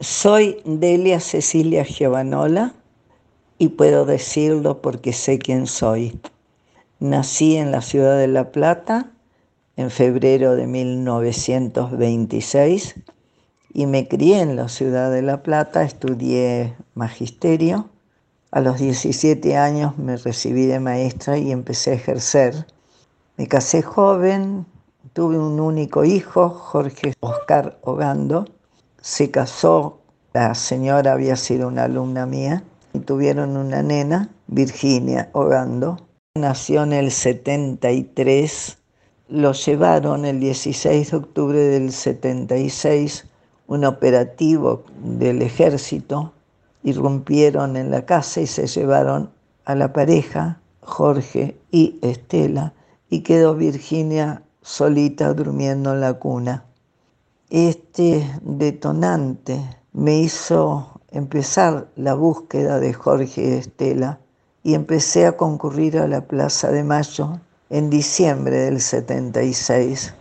Soy Delia Cecilia Giovanola y puedo decirlo porque sé quién soy. Nací en la ciudad de La Plata en febrero de 1926 y me crié en la ciudad de La Plata, estudié magisterio. A los 17 años me recibí de maestra y empecé a ejercer. Me casé joven, tuve un único hijo, Jorge Oscar Ogando se casó, la señora había sido una alumna mía, y tuvieron una nena, Virginia Ogando. Nació en el 73, lo llevaron el 16 de octubre del 76, un operativo del ejército, irrumpieron en la casa y se llevaron a la pareja, Jorge y Estela, y quedó Virginia solita durmiendo en la cuna. Este detonante me hizo empezar la búsqueda de Jorge Estela y empecé a concurrir a la Plaza de Mayo en diciembre del 76.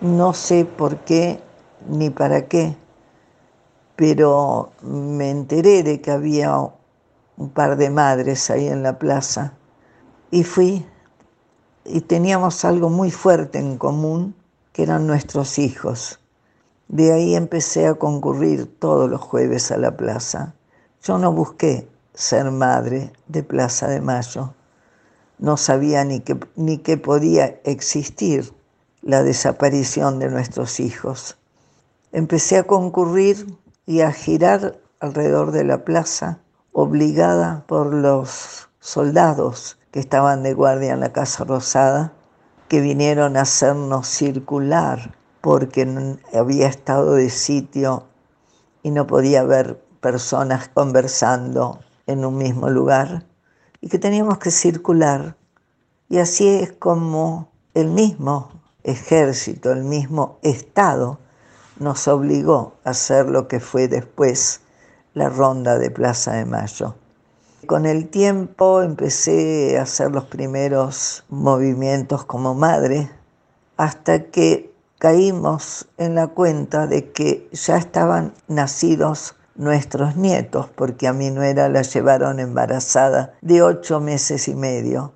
No sé por qué ni para qué, pero me enteré de que había un par de madres ahí en la plaza y fui y teníamos algo muy fuerte en común, que eran nuestros hijos. De ahí empecé a concurrir todos los jueves a la plaza. Yo no busqué ser madre de Plaza de Mayo. No sabía ni que, ni que podía existir la desaparición de nuestros hijos. Empecé a concurrir y a girar alrededor de la plaza, obligada por los soldados que estaban de guardia en la Casa Rosada, que vinieron a hacernos circular porque había estado de sitio y no podía haber personas conversando en un mismo lugar y que teníamos que circular. Y así es como el mismo ejército, el mismo Estado nos obligó a hacer lo que fue después la ronda de Plaza de Mayo. Con el tiempo empecé a hacer los primeros movimientos como madre hasta que caímos en la cuenta de que ya estaban nacidos nuestros nietos, porque a mi nuera la llevaron embarazada de ocho meses y medio.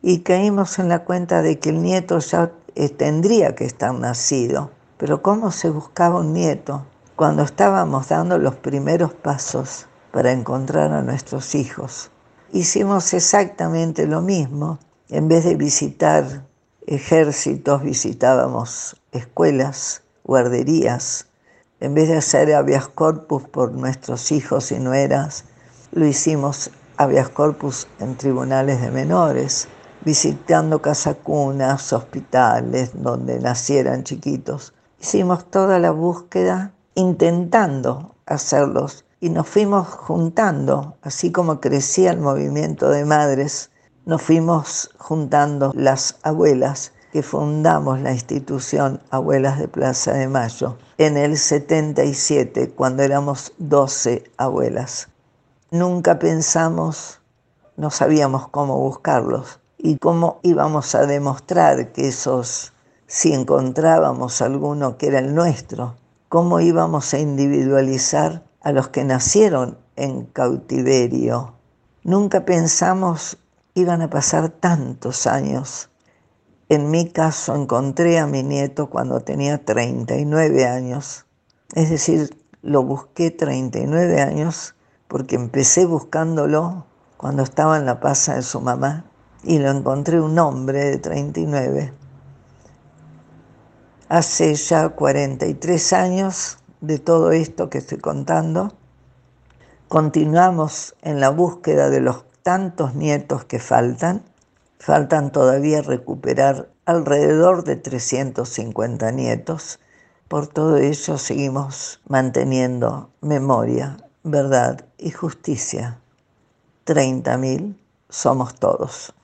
Y caímos en la cuenta de que el nieto ya eh, tendría que estar nacido. Pero ¿cómo se buscaba un nieto? Cuando estábamos dando los primeros pasos para encontrar a nuestros hijos. Hicimos exactamente lo mismo. En vez de visitar ejércitos, visitábamos escuelas, guarderías. En vez de hacer habeas corpus por nuestros hijos y nueras, lo hicimos habeas corpus en tribunales de menores, visitando casacunas, hospitales donde nacieran chiquitos. Hicimos toda la búsqueda intentando hacerlos y nos fuimos juntando, así como crecía el movimiento de madres, nos fuimos juntando las abuelas que fundamos la institución Abuelas de Plaza de Mayo en el 77, cuando éramos 12 abuelas. Nunca pensamos, no sabíamos cómo buscarlos y cómo íbamos a demostrar que esos, si encontrábamos alguno que era el nuestro, cómo íbamos a individualizar a los que nacieron en cautiverio. Nunca pensamos iban a pasar tantos años en mi caso encontré a mi nieto cuando tenía 39 años, es decir, lo busqué 39 años porque empecé buscándolo cuando estaba en la pasa de su mamá y lo encontré un hombre de 39. Hace ya 43 años de todo esto que estoy contando, continuamos en la búsqueda de los tantos nietos que faltan Faltan todavía recuperar alrededor de 350 nietos. Por todo ello seguimos manteniendo memoria, verdad y justicia. 30.000 somos todos.